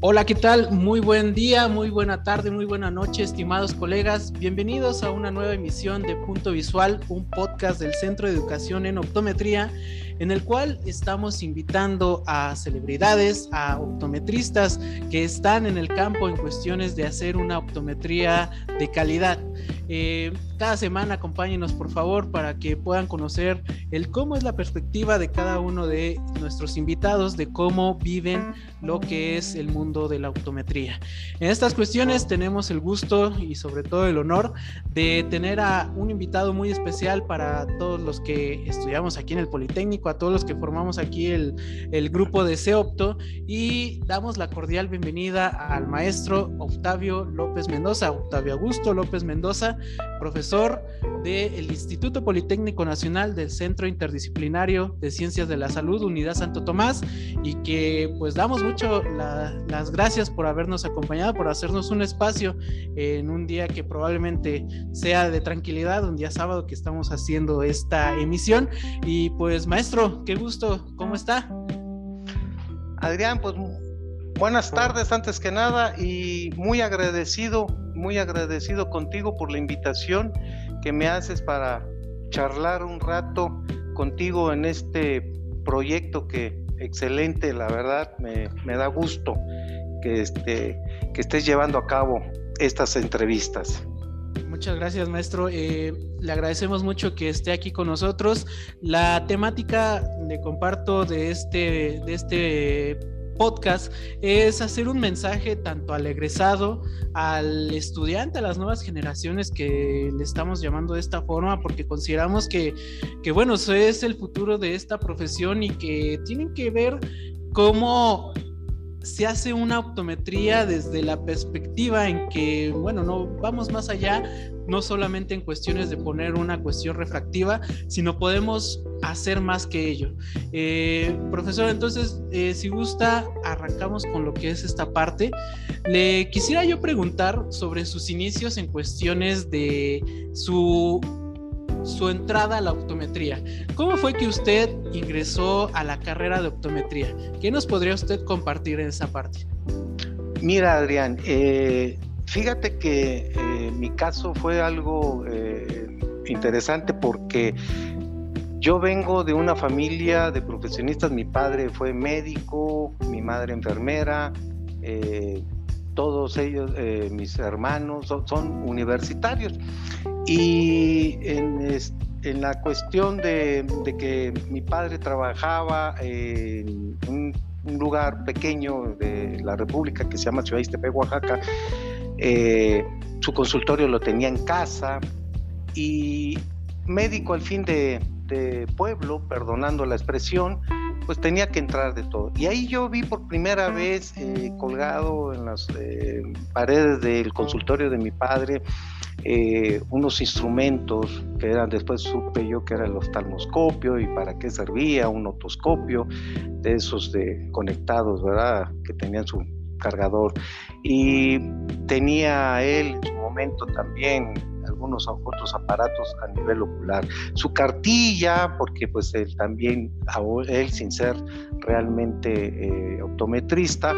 Hola, ¿qué tal? Muy buen día, muy buena tarde, muy buena noche, estimados colegas. Bienvenidos a una nueva emisión de Punto Visual, un podcast del Centro de Educación en Optometría en el cual estamos invitando a celebridades, a optometristas que están en el campo en cuestiones de hacer una optometría de calidad. Eh, cada semana acompáñenos por favor para que puedan conocer el cómo es la perspectiva de cada uno de nuestros invitados, de cómo viven lo que es el mundo de la optometría. En estas cuestiones tenemos el gusto y sobre todo el honor de tener a un invitado muy especial para todos los que estudiamos aquí en el Politécnico, a todos los que formamos aquí el, el grupo de CEOPTO y damos la cordial bienvenida al maestro Octavio López Mendoza, Octavio Augusto López Mendoza, profesor del Instituto Politécnico Nacional del Centro Interdisciplinario de Ciencias de la Salud, Unidad Santo Tomás, y que pues damos mucho las gracias por habernos acompañado, por hacernos un espacio en un día que probablemente sea de tranquilidad, un día sábado que estamos haciendo esta emisión. Y pues maestro, qué gusto, ¿cómo está? Adrián, pues buenas tardes antes que nada y muy agradecido, muy agradecido contigo por la invitación que me haces para charlar un rato contigo en este proyecto que excelente, la verdad, me, da gusto que, este, que estés llevando a cabo estas entrevistas. Muchas gracias, maestro. Eh, le agradecemos mucho que esté aquí con nosotros. La temática, le comparto, de este, de este podcast es hacer un mensaje tanto al egresado, al estudiante, a las nuevas generaciones que le estamos llamando de esta forma, porque consideramos que, que bueno, eso es el futuro de esta profesión y que tienen que ver cómo se hace una optometría desde la perspectiva en que, bueno, no vamos más allá, no solamente en cuestiones de poner una cuestión refractiva, sino podemos hacer más que ello. Eh, profesor, entonces, eh, si gusta, arrancamos con lo que es esta parte. Le quisiera yo preguntar sobre sus inicios en cuestiones de su su entrada a la optometría. ¿Cómo fue que usted ingresó a la carrera de optometría? ¿Qué nos podría usted compartir en esa parte? Mira, Adrián, eh, fíjate que eh, mi caso fue algo eh, interesante porque yo vengo de una familia de profesionistas. Mi padre fue médico, mi madre enfermera todos ellos, mis hermanos, son, universitarios. Y en, la cuestión de, que mi padre trabajaba en un, lugar pequeño de la República que se llama Ciudad Iztepec, Oaxaca, eh, su consultorio lo tenía en casa y médico al fin de, pueblo, perdonando la expresión, pues tenía que entrar de todo. Y ahí yo vi por primera vez eh, colgado en las eh, paredes del consultorio de mi padre eh, unos instrumentos que eran, después supe yo que era el oftalmoscopio y para qué servía, un otoscopio, de esos de conectados, ¿verdad? Que tenían su cargador. Y tenía él en su momento también algunos otros aparatos a nivel ocular. Su cartilla, porque pues él también, él sin ser realmente eh, optometrista,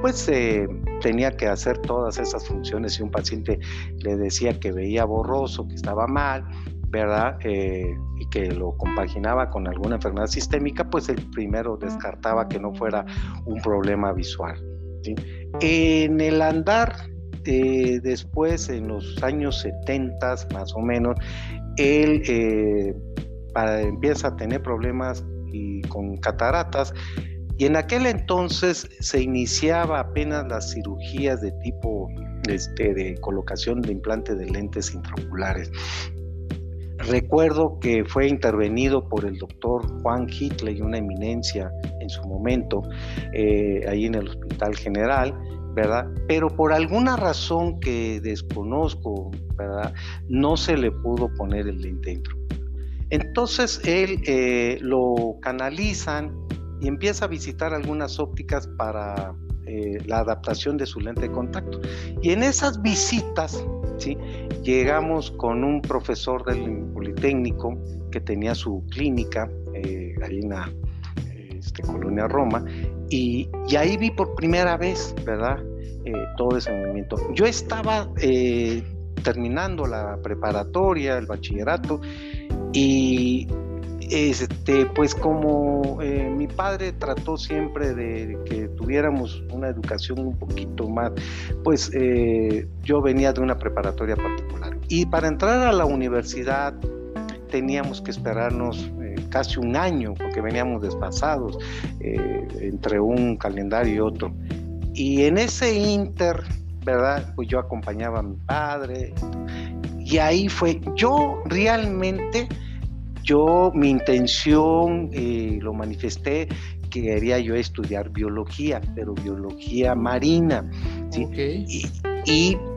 pues eh, tenía que hacer todas esas funciones y un paciente le decía que veía borroso, que estaba mal, ¿verdad? Eh, y que lo compaginaba con alguna enfermedad sistémica, pues el primero descartaba que no fuera un problema visual. En el andar, eh, después, en los años 70 más o menos, él empieza a tener problemas con cataratas y en aquel entonces se iniciaba apenas las cirugías de tipo este, de colocación de implante de lentes intraoculares. Recuerdo que fue intervenido por el doctor Juan Hitley, una eminencia en su momento, eh, ahí en el Hospital General, Pero por alguna razón que desconozco. No se le pudo poner el lente intraocular. Entonces él eh, lo canalizan y empieza a visitar algunas ópticas para eh, la adaptación de su lente de contacto. Y en esas visitas, llegamos con un profesor del Politécnico que tenía su clínica eh, ahí en este, Colonia Roma, y, ahí vi por primera vez, ¿verdad? Eh, todo ese movimiento. Yo estaba eh, terminando la preparatoria, el bachillerato, y este, pues como eh, mi padre trató siempre de que tuviéramos una educación un poquito más, pues yo venía de una preparatoria particular. Y para entrar a la universidad teníamos que esperarnos casi un año, porque veníamos desfasados entre un calendario y otro. Y en ese inter, ¿verdad? Pues yo acompañaba a mi padre. Y ahí fue, yo realmente yo, mi intención, eh, lo manifesté, que quería yo estudiar biología, pero biología marina. ¿sí? Y,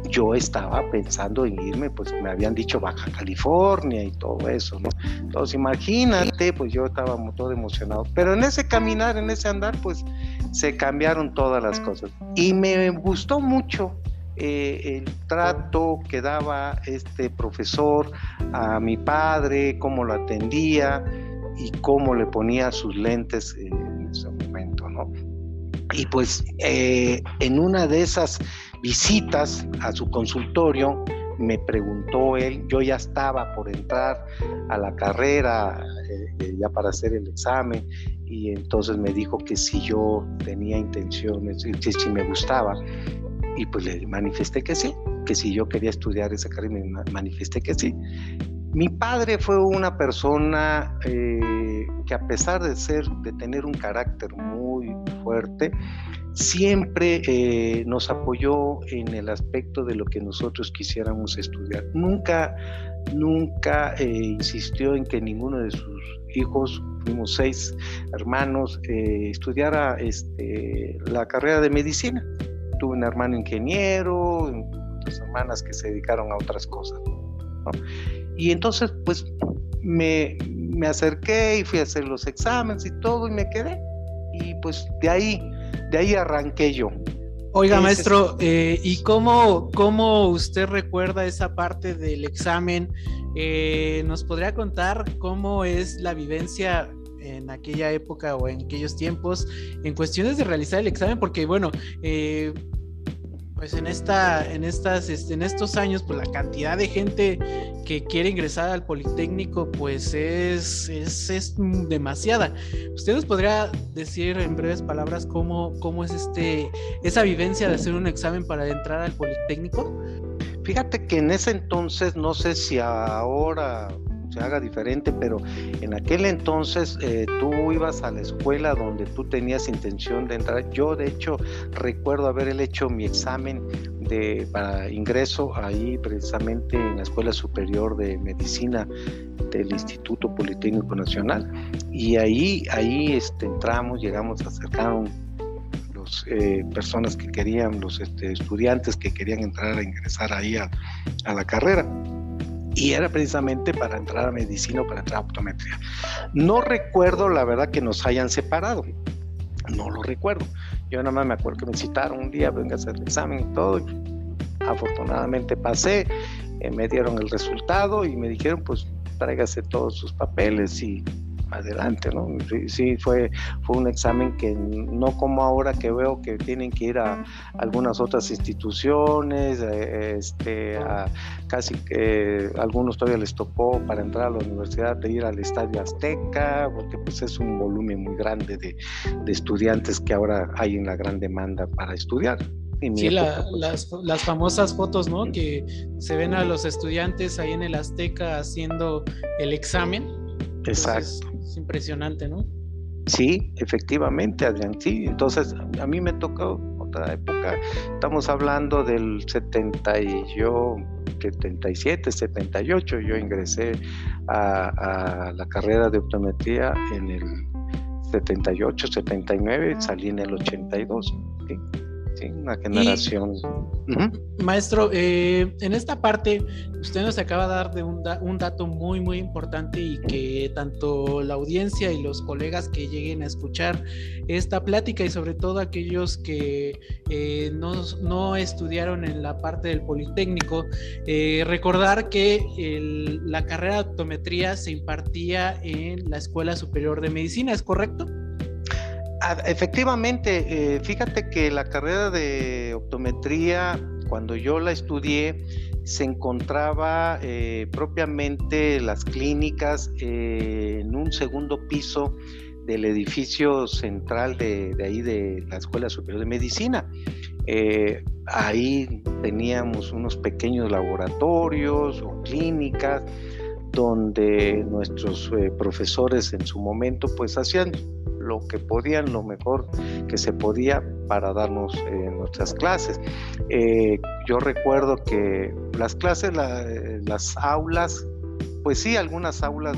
yo estaba pensando en irme, pues me habían dicho Baja California y todo eso, ¿no? Entonces imagínate, pues yo estaba todo emocionado. Pero en ese caminar, en ese andar, pues se cambiaron todas las cosas. Y me gustó mucho eh, el trato que daba este profesor a mi padre, cómo lo atendía y cómo le ponía sus lentes en ese momento, ¿no? Y pues eh, en una de esas visitas a su consultorio, me preguntó él, yo ya estaba por entrar a la carrera, eh, ya para hacer el examen, y entonces me dijo que si yo tenía intenciones, que si me gustaba, y pues le manifesté que sí, que si yo quería estudiar esa carrera, me manifesté que sí. Mi padre fue una persona eh, que a pesar de ser, de tener un carácter muy fuerte, siempre eh, nos apoyó en el aspecto de lo que nosotros quisiéramos estudiar. Nunca, nunca eh, insistió en que ninguno de sus hijos, fuimos seis hermanos, estudiara este, la carrera de medicina tuve un hermano ingeniero, otras hermanas que se dedicaron a otras cosas. Y entonces, pues, me, me, acerqué y fui a hacer los exámenes y todo y me quedé. Y pues de ahí, de ahí arranqué yo. Oiga, maestro, eh, ¿y cómo, cómo usted recuerda esa parte del examen? Eh, ¿Nos podría contar cómo es la vivencia en aquella época o en aquellos tiempos en cuestiones de realizar el examen, porque bueno, eh, pues en esta, en estas, este, en estos años, pues la cantidad de gente que quiere ingresar al Politécnico, pues es, es, demasiada. ¿Usted nos podría decir en breves palabras cómo, cómo es este, esa vivencia de hacer un examen para entrar al Politécnico? Fíjate que en ese entonces, no sé si ahora haga diferente, pero en aquel entonces eh, tú ibas a la escuela donde tú tenías intención de entrar. Yo de hecho recuerdo haber hecho mi examen de, para ingreso ahí precisamente en la Escuela Superior de Medicina del Instituto Politécnico Nacional y ahí, ahí este, entramos, llegamos a acercar los eh, personas que querían, los este, estudiantes que querían entrar a ingresar ahí a, a la carrera y era precisamente para entrar a medicina o para entrar a optometría. No recuerdo la verdad que nos hayan separado, no lo recuerdo. Yo nada más me acuerdo que me citaron un día, venga a hacer el examen y todo. afortunadamente pasé, eh, me dieron el resultado y me dijeron pues tráigase todos sus papeles y adelante, ¿no? Sí, fue, fue un examen que no como ahora que veo que tienen que ir a algunas otras instituciones, eh, este, a casi que algunos todavía les tocó para entrar a la universidad de ir al Estadio Azteca, porque pues es un volumen muy grande de, estudiantes que ahora hay en la gran demanda para estudiar. Sí, pues, las, las, famosas fotos, ¿no? Que se ven a los estudiantes ahí en el Azteca haciendo el examen. Exacto impresionante, ¿no? Sí, efectivamente, Adrián, sí. Entonces, a mí me tocó otra época, estamos hablando del 70 y yo, 77, 78, yo ingresé a, a la carrera de optometría en el 78, 79, salí en el 82. ¿sí? Una generación. Maestro, eh, en esta parte, usted nos acaba de dar de un, un, dato muy, muy importante y que tanto la audiencia y los colegas que lleguen a escuchar esta plática y sobre todo aquellos que eh, no, estudiaron en la parte del Politécnico, eh, recordar que la carrera de optometría se impartía en la Escuela Superior de Medicina, ¿es correcto? Efectivamente, eh, fíjate que la carrera de optometría, cuando yo la estudié, se encontraba eh, propiamente las clínicas eh, en un segundo piso del edificio central de, ahí de la Escuela Superior de Medicina. ahí teníamos unos pequeños laboratorios o clínicas donde nuestros profesores en su momento pues hacían lo que podían, lo mejor que se podía para darnos eh, nuestras clases. Eh, yo recuerdo que las clases, las aulas, pues sí, algunas aulas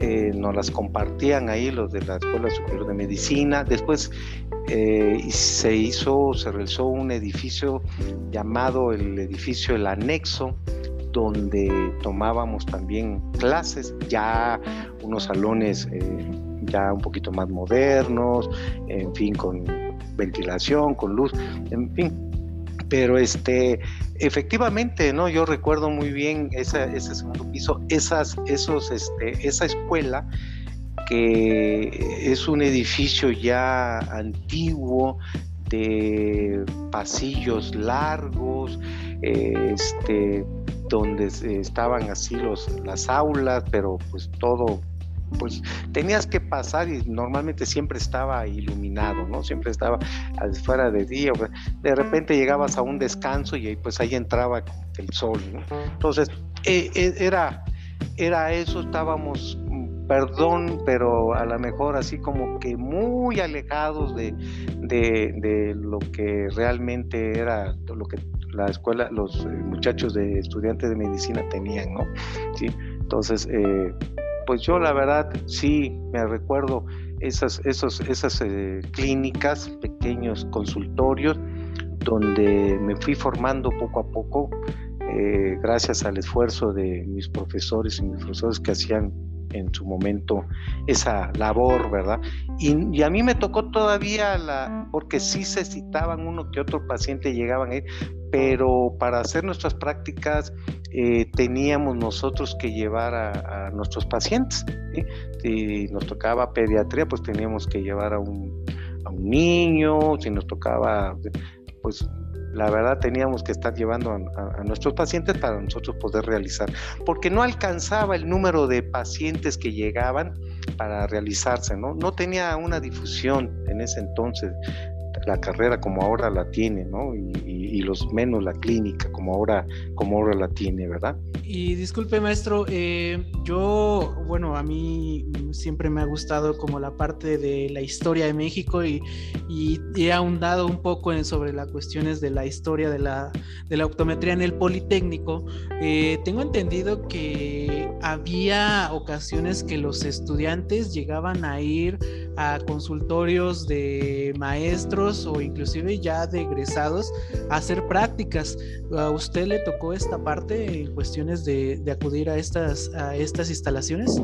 eh, nos las compartían ahí los de la Escuela Superior de Medicina. Después se hizo, se realizó un edificio llamado el edificio El Anexo, donde tomábamos también clases, ya unos salones ya un poquito más modernos, en fin, con ventilación, con luz, en fin. Pero este, efectivamente, ¿no? Yo recuerdo muy bien ese segundo piso, esas, esos, este, esa escuela que es un edificio ya antiguo, de pasillos largos, este, donde estaban así los, las aulas, pero pues todo pues tenías que pasar y normalmente siempre estaba iluminado, ¿no? Siempre estaba fuera de día. De repente llegabas a un descanso y pues ahí entraba el sol, ¿no? Entonces, e, e, era, era eso, estábamos, perdón, pero a lo mejor así como que muy alejados de, de, lo que realmente era lo que la escuela, los eh, muchachos de estudiantes de medicina tenían, ¿no? Sí, entonces, eh, pues yo la verdad sí me recuerdo esas, esos, esas eh, clínicas, pequeños consultorios, donde me fui formando poco a poco, eh, gracias al esfuerzo de mis profesores y mis profesores que hacían en su momento esa labor, ¿verdad? Y, a mí me tocó todavía la, porque sí se citaban uno que otro paciente llegaban ahí, pero para hacer nuestras prácticas eh, teníamos nosotros que llevar a, nuestros pacientes. Si nos tocaba pediatría, pues teníamos que llevar a un, a un niño, si nos tocaba, pues la verdad teníamos que estar llevando a, nuestros pacientes para nosotros poder realizar, porque no alcanzaba el número de pacientes que llegaban para realizarse, ¿no? No tenía una difusión en ese entonces la carrera como ahora la tiene, ¿no? Y, los menos la clínica como ahora, como ahora la tiene, ¿verdad? Y disculpe, maestro, eh, yo, bueno, a mí siempre me ha gustado como la parte de la historia de México y, he ahondado un poco en, sobre las cuestiones de la historia de la, de la optometría en el Politécnico. Eh, tengo entendido que había ocasiones que los estudiantes llegaban a ir a consultorios de maestros o inclusive ya de egresados a hacer prácticas. ¿A usted le tocó esta parte en cuestiones de, acudir a estas, a estas instalaciones?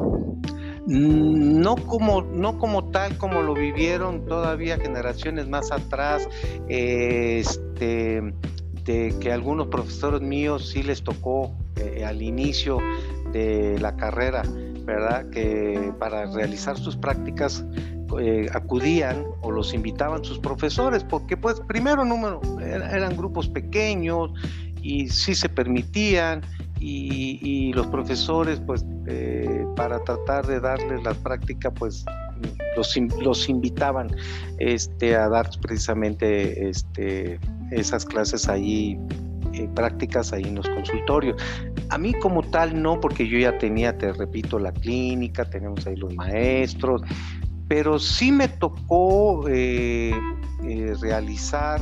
Mm, no como, no como tal como lo vivieron todavía generaciones más atrás, este, de que algunos profesores míos sí les tocó eh, al inicio de la carrera, ¿verdad? Que para realizar sus prácticas eh, acudían o los invitaban sus profesores, porque pues primero número eran grupos pequeños y sí se permitían y, los profesores pues eh, para tratar de darles la práctica pues los, invitaban este, a dar precisamente este, esas clases ahí eh, prácticas ahí en los consultorios. A mí como tal no, porque yo ya tenía, te repito, la clínica, tenemos ahí los maestros, pero sí me tocó eh, realizar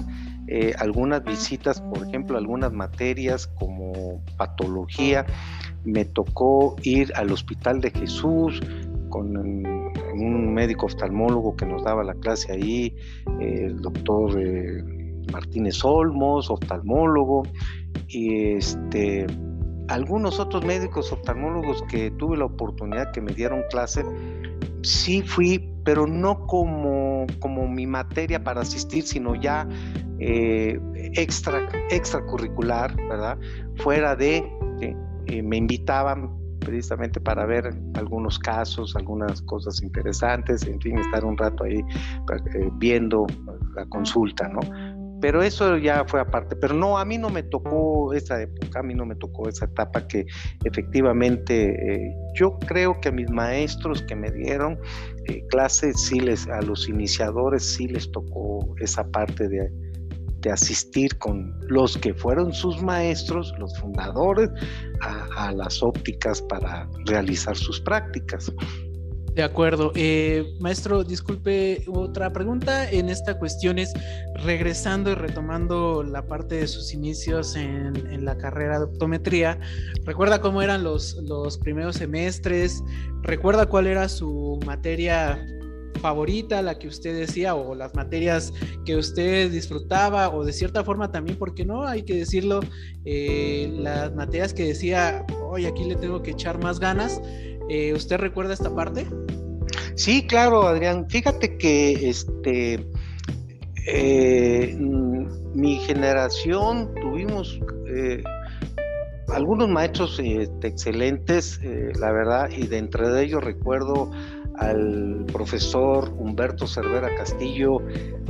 eh, algunas visitas, por ejemplo, algunas materias como patología. Me tocó ir al Hospital de Jesús con un médico oftalmólogo que nos daba la clase ahí, el doctor Martínez Olmos, oftalmólogo, y este, algunos otros médicos oftalmólogos que tuve la oportunidad que me dieron clase, sí fui pero no como, como mi materia para asistir, sino ya eh, extra, extracurricular, ¿verdad? Fuera de, eh, me invitaban precisamente para ver algunos casos, algunas cosas interesantes, en fin, estar un rato ahí eh, viendo la consulta, ¿no? pero eso ya fue aparte. Pero no, a mí no me tocó esa época, a mí no me tocó esa etapa que efectivamente eh, yo creo que mis maestros que me dieron eh, clases, sí les, a los iniciadores sí les tocó esa parte de, de asistir con los que fueron sus maestros, los fundadores, a las ópticas para realizar sus prácticas. De acuerdo. Eh, maestro, disculpe, otra pregunta en esta cuestión es, regresando y retomando la parte de sus inicios en, la carrera de optometría, ¿recuerda cómo eran los, los primeros semestres? ¿Recuerda cuál era su materia favorita, la que usted decía, o las materias que usted disfrutaba, o de cierta forma también, porque no, hay que decirlo, eh, las materias que decía, hoy aquí le tengo que echar más ganas, eh, ¿Usted recuerda esta parte? Sí, claro, Adrián. Fíjate que este eh, mi generación tuvimos algunos maestros este, excelentes, la verdad, y de entre ellos recuerdo al profesor Humberto Cervera Castillo,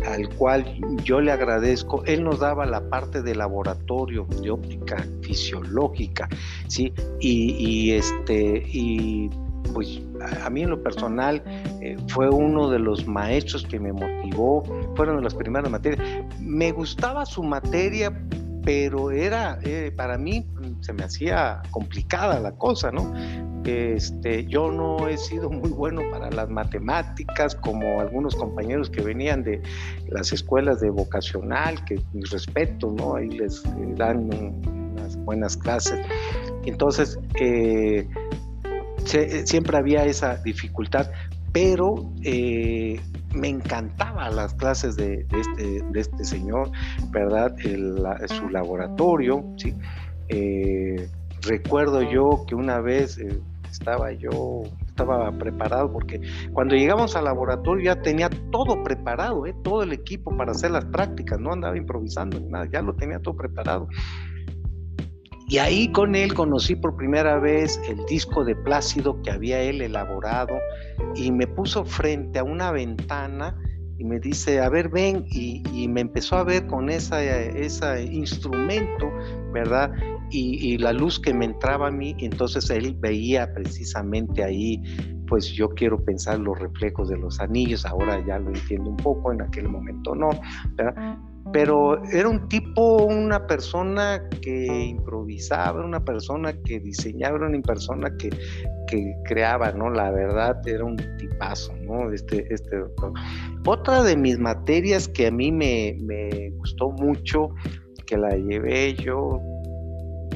al cual yo le agradezco. Él nos daba la parte de laboratorio de óptica fisiológica, ¿sí? Y, este, y pues a mí en lo personal eh, fue uno de los maestros que me motivó, fueron de las primeras materias. Me gustaba su materia, pero era, eh, para mí se me hacía complicada la cosa, ¿no? Este, yo no he sido muy bueno para las matemáticas, como algunos compañeros que venían de las escuelas de vocacional, que mis respetos, ¿no? Ahí les eh, dan unas buenas clases. Entonces, eh, siempre había esa dificultad, pero eh, me encantaban las clases de, este, de este señor, ¿verdad? su laboratorio, ¿sí? recuerdo yo que una vez estaba yo, estaba preparado porque cuando llegamos al laboratorio ya tenía todo preparado, ¿eh? todo el equipo para hacer las prácticas, no andaba improvisando ni nada, ya lo tenía todo preparado. Y ahí con él conocí por primera vez el disco de Plácido que había él elaborado y me puso frente a una ventana y me dice, a ver, ven, y, y me empezó a ver con esa, ese instrumento, ¿verdad? y, la luz que me entraba a mí, entonces él veía precisamente ahí, pues yo quiero pensar los reflejos de los anillos, ahora ya lo entiendo un poco, en aquel momento no, pero era un tipo, una persona que improvisaba, una persona que diseñaba, una persona que, que creaba, ¿no? La verdad era un tipazo, ¿no? Este, este doctor. Otra de mis materias que a mí me, me gustó mucho, que la llevé yo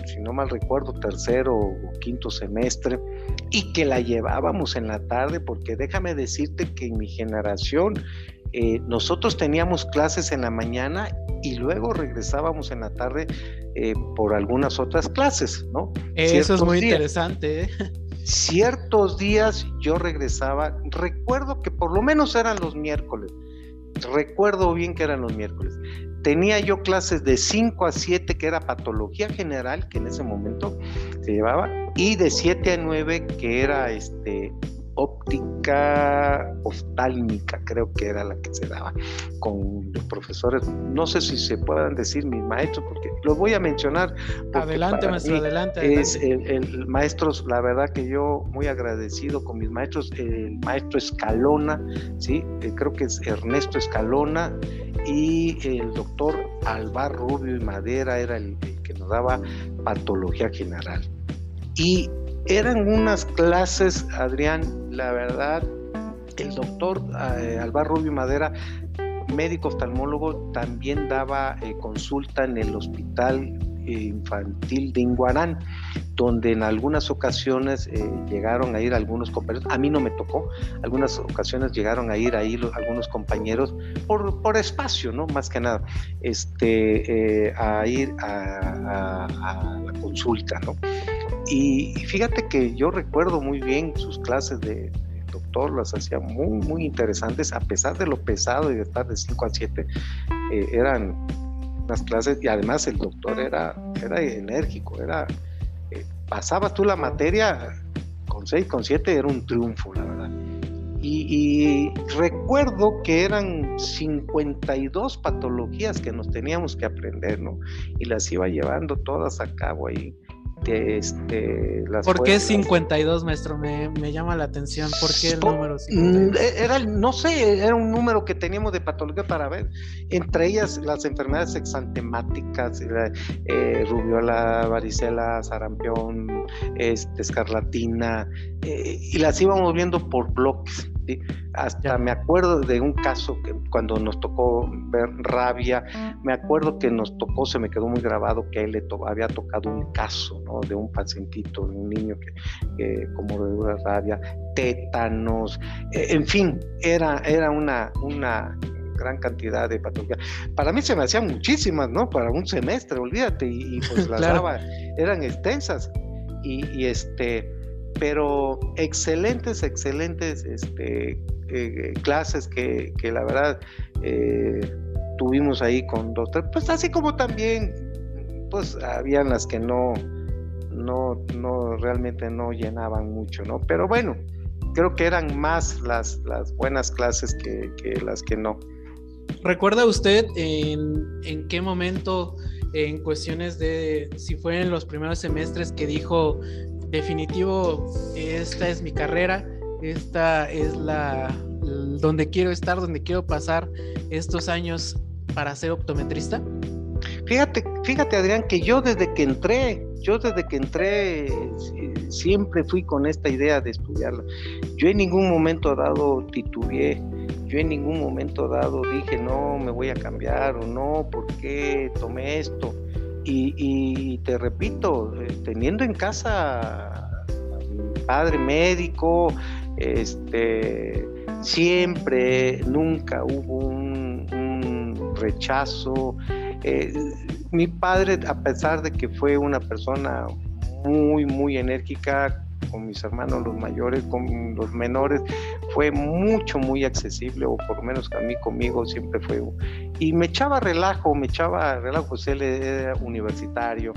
si no mal recuerdo, tercero o quinto semestre, y que la llevábamos en la tarde, porque déjame decirte que en mi generación eh, nosotros teníamos clases en la mañana y luego regresábamos en la tarde eh, por algunas otras clases, ¿no? Eso es muy interesante. ¿eh? Ciertos días yo regresaba, recuerdo que por lo menos eran los miércoles, recuerdo bien que eran los miércoles. Tenía yo clases de 5 a 7 que era patología general, que en ese momento se llevaba, y de 7 a 9 que era este óptica oftálmica, creo que era la que se daba con los profesores. No sé si se puedan decir mis maestros, porque los voy a mencionar. Adelante, maestro, adelante, Es el, el, maestro, la verdad que yo muy agradecido con mis maestros, el maestro Escalona, ¿sí? Eh, creo que es Ernesto Escalona, y el doctor Alvar Rubio y Madera era el, que nos daba patología general. Y eran unas clases, Adrián, la verdad, el doctor eh, Alvar Rubio Madera, médico oftalmólogo, también daba eh, consulta en el hospital infantil de Inguarán, donde en algunas ocasiones eh, llegaron a ir algunos compañeros, a mí no me tocó, algunas ocasiones llegaron a ir ahí algunos compañeros por, por espacio, ¿no? Más que nada, este, eh, a ir a, la consulta, ¿no? Y, fíjate que yo recuerdo muy bien sus clases de, doctor, las hacía muy, muy interesantes, a pesar de lo pesado y de estar de 5 a 7, eh, eran las clases y además el doctor era, era enérgico, era, eh, pasabas tú la materia con 6, con 7 era un triunfo, la verdad. Y, recuerdo que eran 52 patologías que nos teníamos que aprender, ¿no? Y las iba llevando todas a cabo ahí. Este, las ¿Por qué 52, maestro? Me, me, llama la atención. ¿Por qué el número 52? Mm, era, no sé, era un número que teníamos de patología para ver. Entre ellas las enfermedades exantemáticas, eh, rubiola, varicela, sarampión, este, escarlatina, eh, y las íbamos viendo por bloques. Hasta me acuerdo de un caso que cuando nos tocó ver rabia, me acuerdo que nos tocó, se me quedó muy grabado que a él le había tocado un caso de un pacientito, de un niño que, como de rabia, tétanos, e, en fin, era, era una, una gran cantidad de patologías. Para mí se me hacían muchísimas, ¿no? Para un semestre, olvídate, y, pues las daba, eran extensas. Y, este, pero excelentes, excelentes este, eh, clases que, la verdad eh, tuvimos ahí con dos, pues así como también, pues habían las que no, no, no, realmente no llenaban mucho, ¿no? Pero bueno, creo que eran más las, las buenas clases que, las que no. ¿Recuerda usted en, en qué momento, en cuestiones de si fue en los primeros semestres que dijo, definitivo, esta es mi carrera, esta es la donde quiero estar, donde quiero pasar estos años para ser optometrista? Fíjate, fíjate Adrián, que yo desde que entré, yo desde que entré siempre fui con esta idea de estudiarla. Yo en ningún momento dado titubeé, yo en ningún momento dado dije no, me voy a cambiar o no, ¿por qué tomé esto? Y, te repito, eh, teniendo en casa mi padre médico, este, siempre, nunca hubo un, un rechazo, eh, mi padre, a pesar de que fue una persona muy, muy enérgica, con mis hermanos los mayores, con los menores, fue mucho, muy accesible, o por lo menos a mí conmigo siempre fue. Y me echaba relajo, me echaba relajo, pues él era universitario,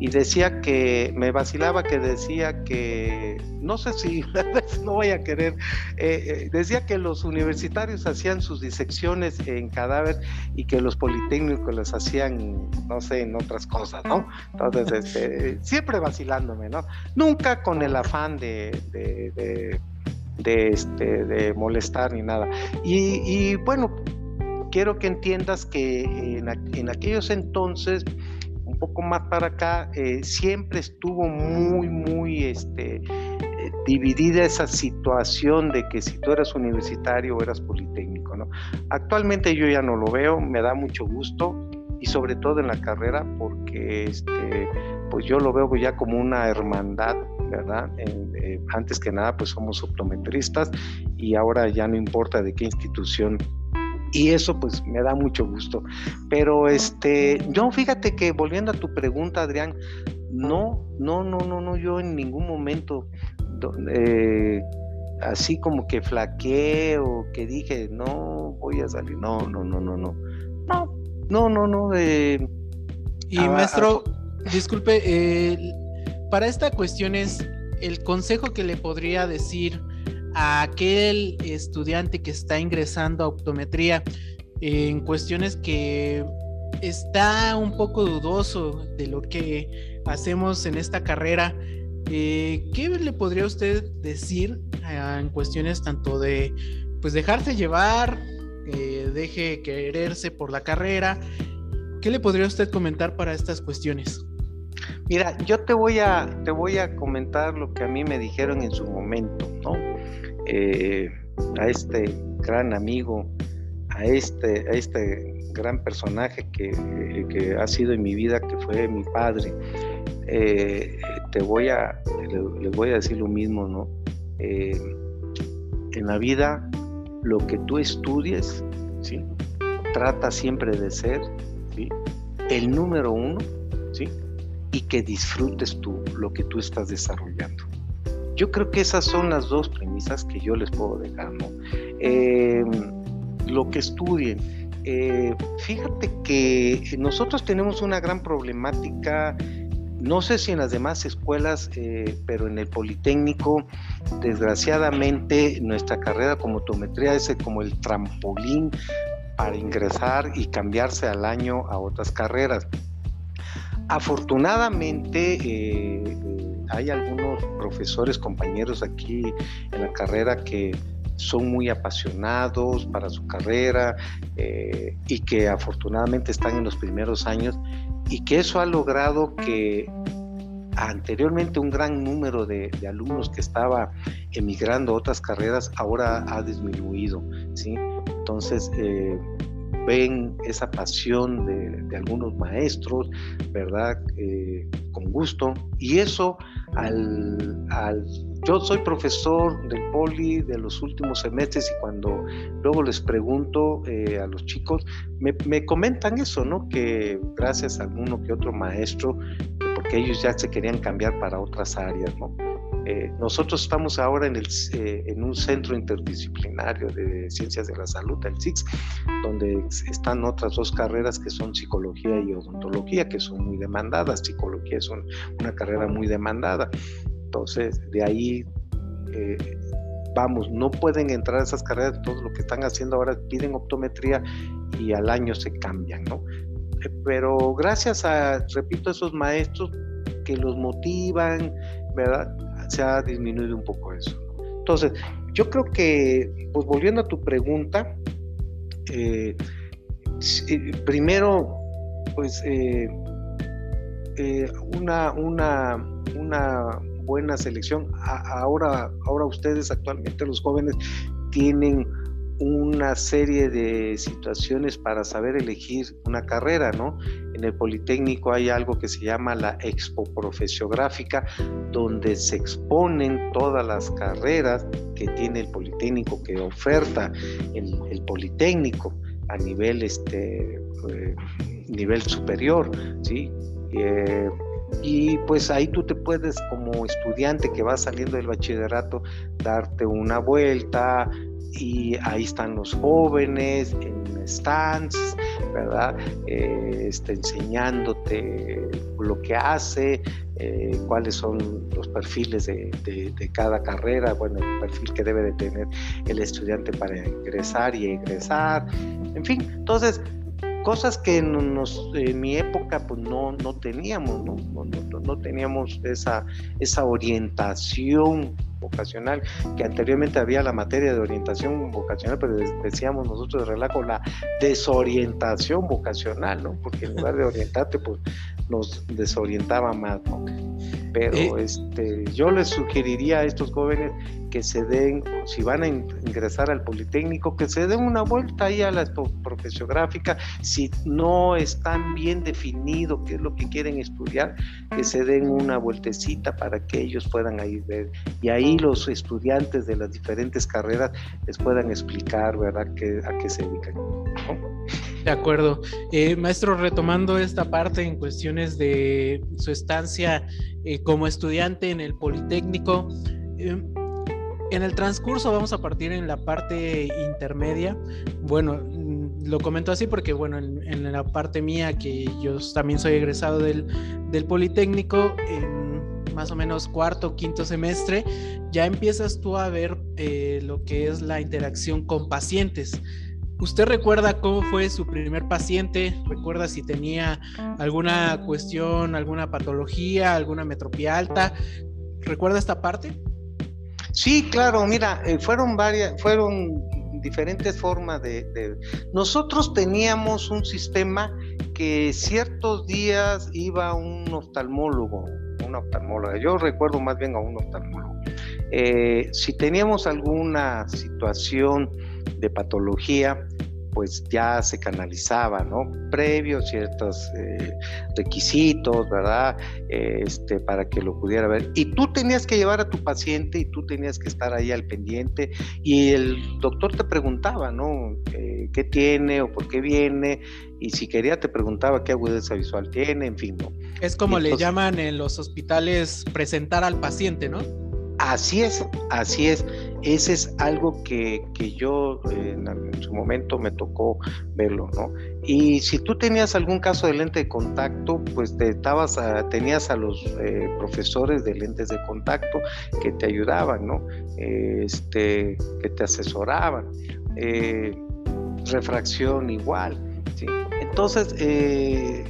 y decía que, me vacilaba que decía que, no sé si no voy a querer, eh, eh, decía que los universitarios hacían sus disecciones en cadáver y que los politécnicos las hacían, no sé, en otras cosas, ¿no? Entonces, este, siempre vacilándome, ¿no? Nunca con el afán de, de, de, este, de molestar ni nada. Y, bueno, quiero que entiendas que en, aquellos entonces, poco más para acá, eh, siempre estuvo muy, muy este, eh, dividida esa situación de que si tú eras universitario o eras politécnico. ¿no? Actualmente yo ya no lo veo, me da mucho gusto y sobre todo en la carrera porque este, pues yo lo veo ya como una hermandad, ¿verdad? Eh, antes que nada pues somos optometristas y ahora ya no importa de qué institución y eso pues me da mucho gusto. Pero este, yo fíjate que volviendo a tu pregunta, Adrián, no, no, no, no, no, yo en ningún momento eh, así como que flaqueé o que dije, no, voy a salir, no, no, no, no, no, no, no, no, no. Eh, y maestro, disculpe, eh, para esta cuestión es el consejo que le podría decir a aquel estudiante que está ingresando a optometría en cuestiones que está un poco dudoso de lo que hacemos en esta carrera. Eh, ¿Qué le podría usted decir ah, en cuestiones tanto de pues dejarse llevar, deje quererse por la carrera? ¿Qué le podría usted comentar para estas cuestiones? Mira, yo te voy a te voy a comentar lo que a mí me dijeron en su momento, ¿no? Eh, a este gran amigo, a este, este gran personaje que, ha sido en mi vida, que fue mi padre. Eh, te voy a, le, voy a decir lo mismo, ¿no? Eh, en la vida, lo que tú estudies, ¿sí? Trata siempre de ser, El número uno, ¿sí? Y que disfrutes tú lo que tú estás desarrollando. Yo creo que esas son las dos premisas que yo les puedo dejar. Eh, lo que estudien. Eh, fíjate que nosotros tenemos una gran problemática no sé si en las demás escuelas, eh, pero en el Politécnico, desgraciadamente, nuestra carrera como optometría es como el trampolín para ingresar y cambiarse al año a otras carreras. Afortunadamente, eh, hay algunos profesores, compañeros aquí en la carrera que son muy apasionados para su carrera eh, y que afortunadamente están en los primeros años y que eso ha logrado que anteriormente un gran número de, alumnos que estaba emigrando a otras carreras ahora ha disminuido, ¿sí? Entonces, eh, ven esa pasión de, algunos maestros, ¿verdad? Eh, con gusto. Y eso al, al, Yo soy profesor del poli de los últimos semestres y cuando luego les pregunto eh, a los chicos, me, me, comentan eso, ¿no? Que gracias a alguno que otro maestro, porque ellos ya se querían cambiar para otras áreas, ¿no? Eh, nosotros estamos ahora en, el, eh, en, un centro interdisciplinario de ciencias de la salud, el CICS, donde están otras dos carreras que son psicología y odontología, que son muy demandadas. Psicología es una carrera muy demandada. Entonces, de ahí, eh, vamos, no pueden entrar a esas carreras, todo lo que están haciendo ahora piden optometría y al año se cambian, ¿no? pero gracias a, repito, esos maestros que los motivan, ¿verdad? Se ha disminuido un poco eso. Entonces, yo creo que, pues volviendo a tu pregunta, eh, primero, pues eh, eh, una, una, una buena selección. ahora, ahora ustedes actualmente, los jóvenes, tienen una serie de situaciones para saber elegir una carrera, ¿no? En el Politécnico hay algo que se llama la Expo Profesiográfica, donde se exponen todas las carreras que tiene el Politécnico, que oferta el, Politécnico a nivel, este, eh, nivel superior, ¿sí? Eh, y pues ahí tú te puedes como estudiante que va saliendo del bachillerato darte una vuelta, y ahí están los jóvenes en stands, ¿verdad? Eh, este, enseñándote lo que hace, eh, cuáles son los perfiles de, cada carrera, bueno, el perfil que debe de tener el estudiante para ingresar y egresar, en fin, entonces cosas que en, en mi época pues no, no teníamos, no, no, no teníamos esa, esa orientación vocacional, que anteriormente había la materia de orientación vocacional, pero decíamos nosotros de relajo la desorientación vocacional, ¿no? Porque en lugar de orientarte, pues nos desorientaba más, ¿no? Pero eh, este, yo les sugeriría a estos jóvenes que se den, si van a ingresar al Politécnico, que se den una vuelta ahí a la profesiográfica, si no están bien definido qué es lo que quieren estudiar, que se den una vueltecita para que ellos puedan ahí ver. Y ahí los estudiantes de las diferentes carreras les puedan explicar, ¿verdad?, a qué se dedican. De acuerdo. Eh, maestro, retomando esta parte en cuestiones de su estancia eh, como estudiante en el Politécnico, eh, en el transcurso vamos a partir en la parte intermedia. Bueno, mm, lo comento así porque, bueno, en, la parte mía, que yo también soy egresado del, del Politécnico, en más o menos cuarto o quinto semestre, ya empiezas tú a ver lo que es la interacción con pacientes. ¿Usted recuerda cómo fue su primer paciente? ¿Recuerda si tenía alguna cuestión, alguna patología, alguna metropía alta? ¿Recuerda esta parte? Sí, claro, mira, eh, fueron varias, fueron diferentes formas de, Nosotros teníamos un sistema que ciertos días iba un oftalmólogo, una oftalmóloga. Yo recuerdo más bien a un oftalmólogo. Eh, si teníamos alguna situación de patología, pues ya se canalizaba, ¿no? Previo ciertos eh, requisitos, ¿verdad? este, para que lo pudiera ver. Y tú tenías que llevar a tu paciente y tú tenías que estar ahí al pendiente y el doctor te preguntaba, ¿no? Eh, ¿Qué tiene o por qué viene? Y si quería te preguntaba qué agudeza visual tiene, en fin, ¿no? Es como le llaman en los hospitales presentar al paciente, ¿no? Así es, así es. Ese es algo que, yo en, su momento me tocó verlo, ¿no? Y si tú tenías algún caso de lente de contacto, pues te estabas tenías a los eh, profesores de lentes de contacto que te ayudaban, ¿no? este, que te asesoraban. Eh, refracción igual. ¿sí? Entonces, eh,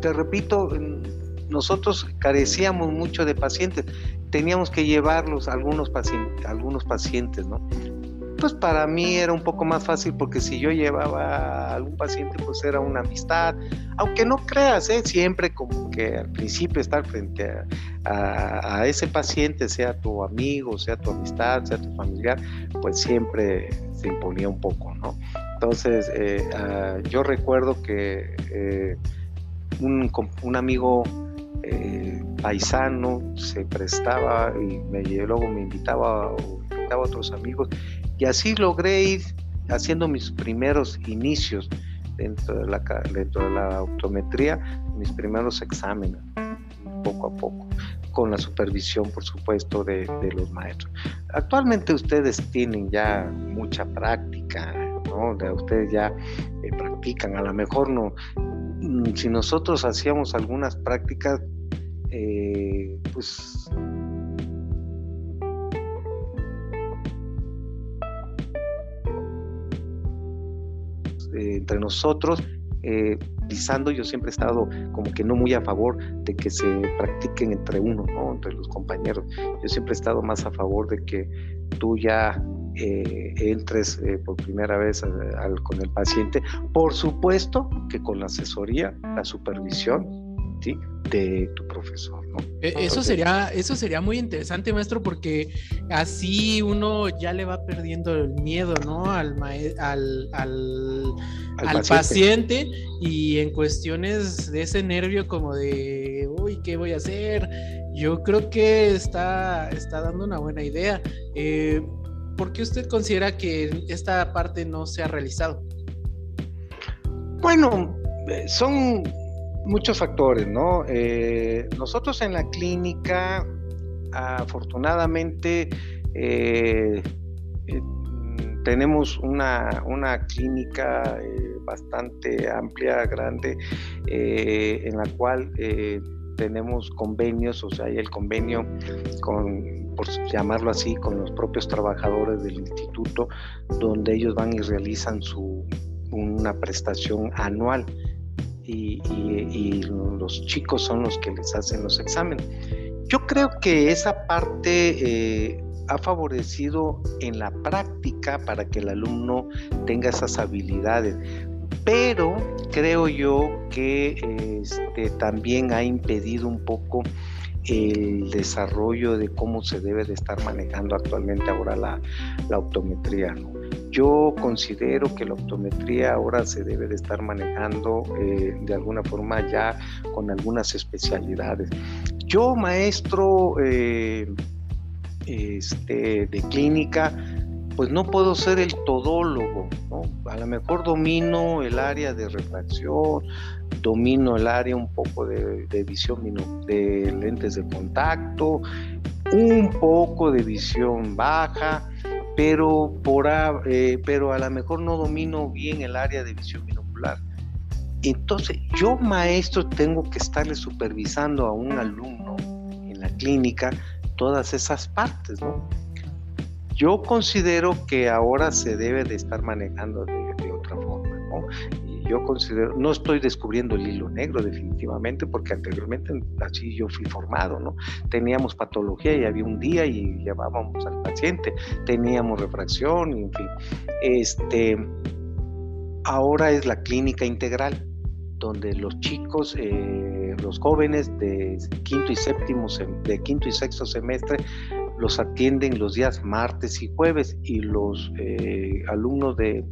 te repito, nosotros carecíamos mucho de pacientes teníamos que llevarlos a algunos pacientes, algunos pacientes, ¿no? Pues para mí era un poco más fácil porque si yo llevaba a algún paciente, pues era una amistad, aunque no creas, ¿eh? siempre como que al principio estar frente a, ese paciente, sea tu amigo, sea tu amistad, sea tu familiar, pues siempre se imponía un poco, ¿no? Entonces, eh, ah, yo recuerdo que eh, un, un amigo paisano se prestaba y me, luego me invitaba o invitaba a otros amigos y así logré ir haciendo mis primeros inicios dentro de la, dentro de la optometría, mis primeros exámenes, poco a poco, con la supervisión, por supuesto, de, los maestros. Actualmente ustedes tienen ya mucha práctica, ¿no? ustedes ya eh, practican, a lo mejor no, si nosotros hacíamos algunas prácticas, eh, pues eh, entre nosotros, eh, yo siempre he estado como que no muy a favor de que se practiquen entre uno, ¿no? entre los compañeros. Yo siempre he estado más a favor de que tú ya eh, entres por primera vez con el paciente, por supuesto que con la asesoría, la supervisión de tu profesor, ¿no? E, eso sería, eso sería muy interesante, maestro, porque así uno ya le va perdiendo el miedo, ¿no? Al, al, al, paciente. y en cuestiones de ese nervio como de, uy, ¿qué voy a hacer? Yo creo que está, está dando una buena idea. Eh, ¿Por qué usted considera que esta parte no se ha realizado? Bueno, eh, son muchos factores, ¿no? Eh, nosotros en la clínica, afortunadamente, eh, tenemos una, una clínica bastante amplia, grande, en la cual tenemos convenios, o sea, hay el convenio con, por llamarlo así, con los propios trabajadores del instituto, donde ellos van y realizan su, una prestación anual y, los chicos son los que les hacen los exámenes. Yo creo que esa parte eh, ha favorecido en la práctica para que el alumno tenga esas habilidades, pero creo yo que este, también ha impedido un poco el desarrollo de cómo se debe de estar manejando actualmente ahora la, la optometría. Yo considero que la optometría ahora se debe de estar manejando eh, de alguna forma ya con algunas especialidades. Yo, maestro eh, este, de clínica, pues no puedo ser el todólogo, ¿no? A lo mejor domino el área de refracción, domino el área un poco de, visión de lentes de contacto, un poco de visión baja, pero, por a, eh, pero a lo mejor no domino bien el área de visión binocular. Entonces, yo maestro tengo que estarle supervisando a un alumno en la clínica todas esas partes, ¿no? Yo considero que ahora se debe de estar manejando de, otra forma, ¿no? yo considero, no estoy descubriendo el hilo negro definitivamente, porque anteriormente así yo fui formado, ¿no? Teníamos patología y había un día y llevábamos al paciente, teníamos refracción, y en fin. Este, ahora es la clínica integral, donde los chicos, eh, los jóvenes de quinto y séptimo, de quinto y sexto semestre, los atienden los días martes y jueves y los eh, alumnos de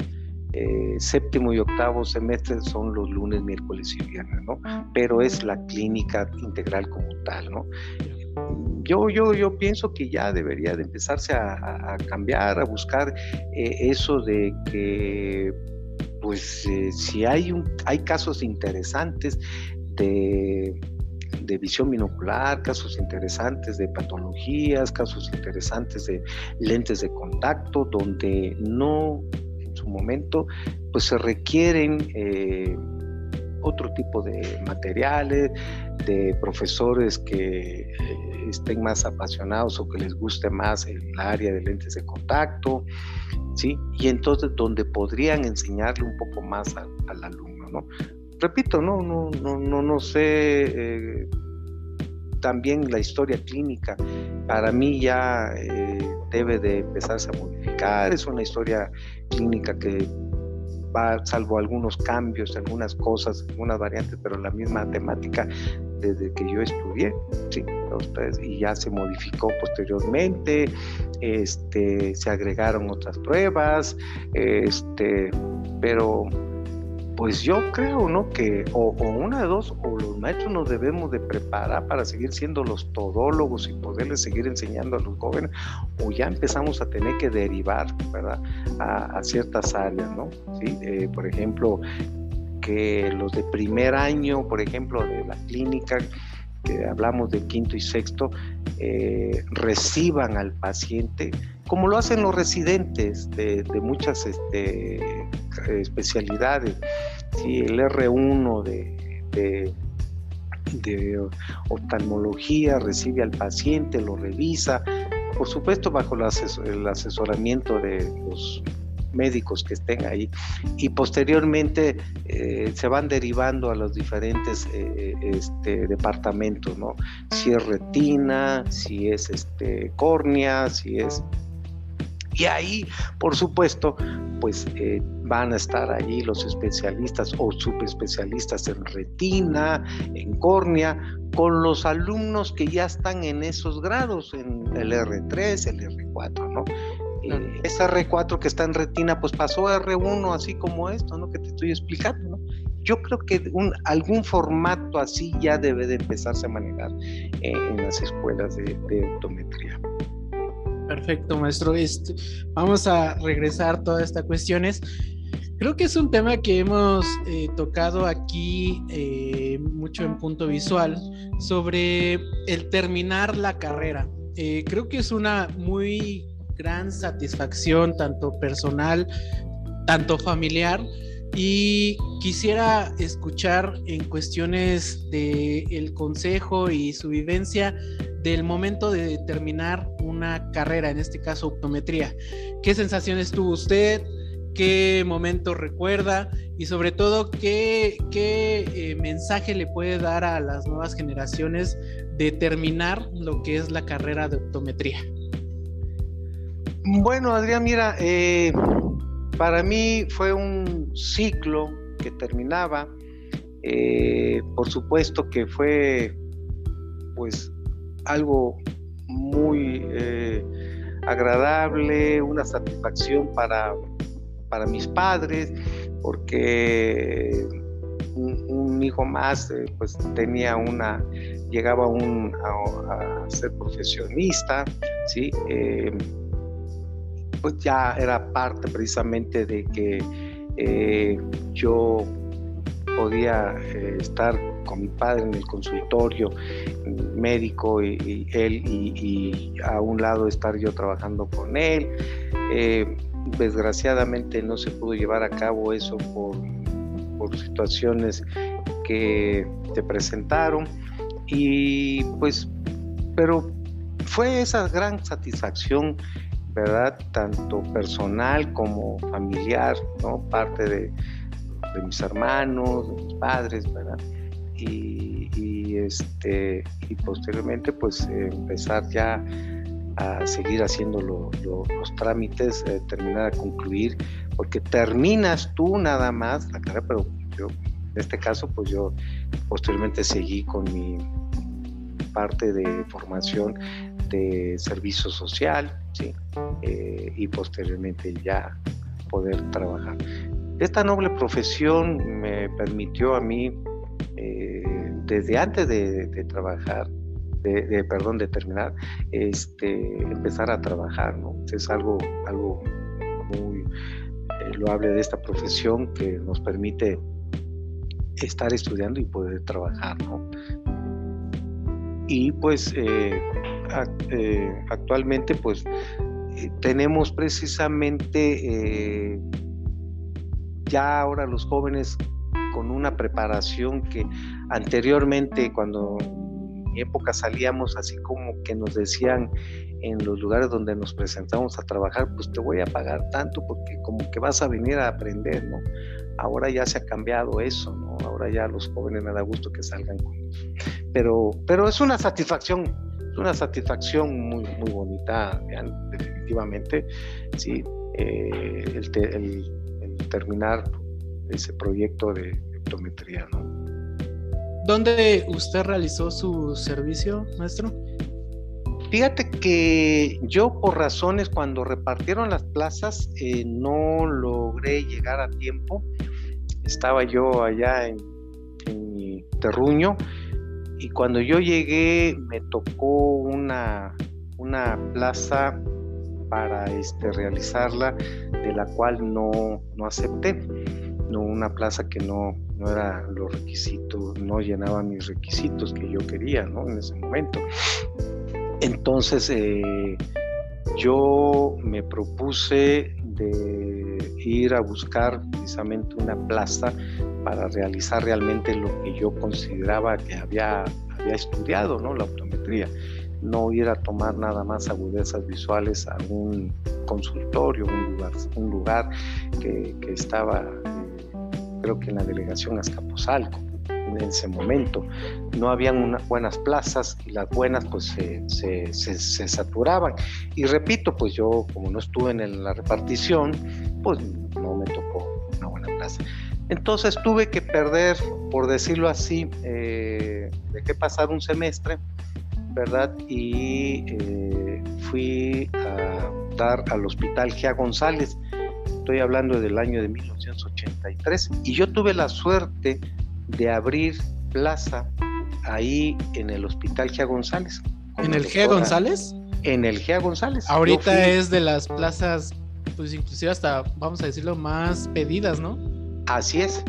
eh, séptimo y octavo semestre son los lunes, miércoles y viernes, ¿no? Pero es la clínica integral como tal, ¿no? Yo, yo, yo pienso que ya debería de empezarse a, cambiar, a buscar eh, eso de que, pues, eh, si hay, un, hay casos interesantes de de visión binocular, casos interesantes de patologías, casos interesantes de lentes de contacto, donde no en su momento pues se requieren eh, otro tipo de materiales, de profesores que eh, estén más apasionados o que les guste más el área de lentes de contacto, ¿sí? Y entonces donde podrían enseñarle un poco más al, alumno, ¿no? Repito, no, no, no, no, no sé eh, también la historia clínica para mí ya eh, debe de empezarse a modificar, es una historia clínica que va, salvo algunos cambios, algunas cosas, algunas variantes, pero la misma temática desde que yo estudié, sí, y ya se modificó posteriormente, este, se agregaron otras pruebas, este, pero pues yo creo, ¿no? Que o, una de dos, o los maestros nos debemos de preparar para seguir siendo los todólogos y poderles seguir enseñando a los jóvenes, o ya empezamos a tener que derivar, ¿verdad? A, ciertas áreas, ¿no? ¿Sí? Eh, por ejemplo, los de primer año, por ejemplo, de la clínica, hablamos de quinto y sexto, eh, reciban al paciente, como lo hacen los residentes de, muchas este, especialidades. si el R1 de, de, oftalmología recibe al paciente, lo revisa, por supuesto bajo el asesoramiento de los médicos que estén ahí y posteriormente eh, se van derivando a los diferentes eh, este, departamentos, ¿no? Si es retina, si es este, córnea, si es... Y ahí, por supuesto, pues eh, van a estar allí los especialistas o subespecialistas en retina, en córnea, con los alumnos que ya están en esos grados, en el R3, el R4, ¿no? Eh, esa R4 que está en retina, pues pasó a R1, así como esto, ¿no? Que te estoy explicando, ¿no? Yo creo que un, algún formato así ya debe de empezarse a manejar eh, en las escuelas de, optometría. Perfecto, maestro. Este, vamos a regresar todas estas cuestiones. Creo que es un tema que hemos eh, tocado aquí mucho en punto visual sobre el terminar la carrera. creo que es una muy gran satisfacción, tanto personal, tanto familiar. Y quisiera escuchar en cuestiones de el consejo y su vivencia del momento de terminar una carrera, en este caso optometría. ¿Qué sensaciones tuvo usted? ¿Qué momento recuerda? Y sobre todo, ¿qué, qué eh, mensaje le puede dar a las nuevas generaciones de terminar lo que es la carrera de optometría? Bueno, Adrián, mira, eh, para mí fue un ciclo que terminaba. Eh, por supuesto que fue, pues, algo muy eh, agradable, una satisfacción para, para mis padres, porque un, hijo más, pues, tenía una, llegaba un, a, a, ser profesionista, ¿sí? Pues ya era parte precisamente de que eh, yo podía eh, estar con mi padre en el consultorio médico y, él y, a un lado estar yo trabajando con él. Eh, desgraciadamente no se pudo llevar a cabo eso por, por situaciones que te presentaron y pues pero fue esa gran satisfacción ¿verdad? Tanto personal como familiar, ¿no? Parte de, mis hermanos, de mis padres, ¿verdad? Y, este, y posteriormente pues empezar ya a seguir haciendo los trámites, eh, terminar a concluir, porque terminas tú nada más la carrera, pero yo, en este caso, pues yo posteriormente seguí con mi parte de formación de servicio social, ¿sí? Eh, y posteriormente ya poder trabajar. Esta noble profesión me permitió a mí, eh, desde antes de, trabajar, de, perdón, de terminar, este, empezar a trabajar, ¿no? Es algo, algo muy eh, loable de esta profesión que nos permite estar estudiando y poder trabajar, ¿no? y pues eh, actualmente pues eh, tenemos precisamente ya ahora los jóvenes con una preparación que anteriormente cuando en mi época salíamos así como que nos decían en los lugares donde nos presentamos a trabajar, pues te voy a pagar tanto porque como que vas a venir a aprender, ¿no? Ahora ya se ha cambiado eso, ¿no? Ahora ya los jóvenes me da gusto que salgan con. Pero, pero es una satisfacción, una satisfacción muy, muy bonita, definitivamente, sí, eh, el, terminar ese proyecto de optometría, ¿no? ¿Dónde usted realizó su servicio, maestro? Fíjate que yo por razones cuando repartieron las plazas eh, no logré llegar a tiempo. Estaba yo allá en, mi terruño y cuando yo llegué me tocó una, una plaza para este, realizarla de la cual no, no acepté. No, una plaza que no, no era los requisitos, no llenaba mis requisitos que yo quería ¿no? en ese momento. Entonces eh, yo me propuse de ir a buscar precisamente una plaza para realizar realmente lo que yo consideraba que había, estudiado, ¿no? La optometría. No ir a tomar nada más agudezas visuales a un consultorio, un lugar, un lugar que, estaba, eh, creo que en la delegación Azcapotzalco en ese momento. No habían buenas plazas y las buenas pues se, se, saturaban. Y repito, pues yo como no estuve en la repartición, pues no me tocó una buena plaza. Entonces tuve que perder, por decirlo así, eh, dejé pasar un semestre, ¿verdad? Y eh, fui a dar al hospital Gia González. Estoy hablando del año de 1983 y yo tuve la suerte de abrir plaza ahí en el Hospital Gia González. ¿En el Gia González? En el Gia González. Ahorita es de las plazas, pues inclusive hasta, vamos a decirlo, más pedidas, ¿no? Así es.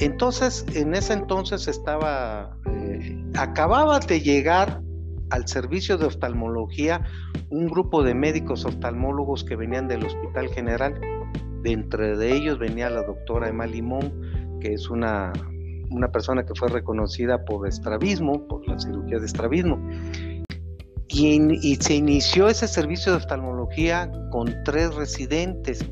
Entonces, en ese entonces estaba, eh, acababa de llegar al servicio de oftalmología un grupo de médicos oftalmólogos que venían del Hospital General. De entre de ellos venía la doctora Emma Limón, que es una una persona que fue reconocida por estrabismo, por la cirugía de estrabismo. Y, se inició ese servicio de oftalmología con tres residentes.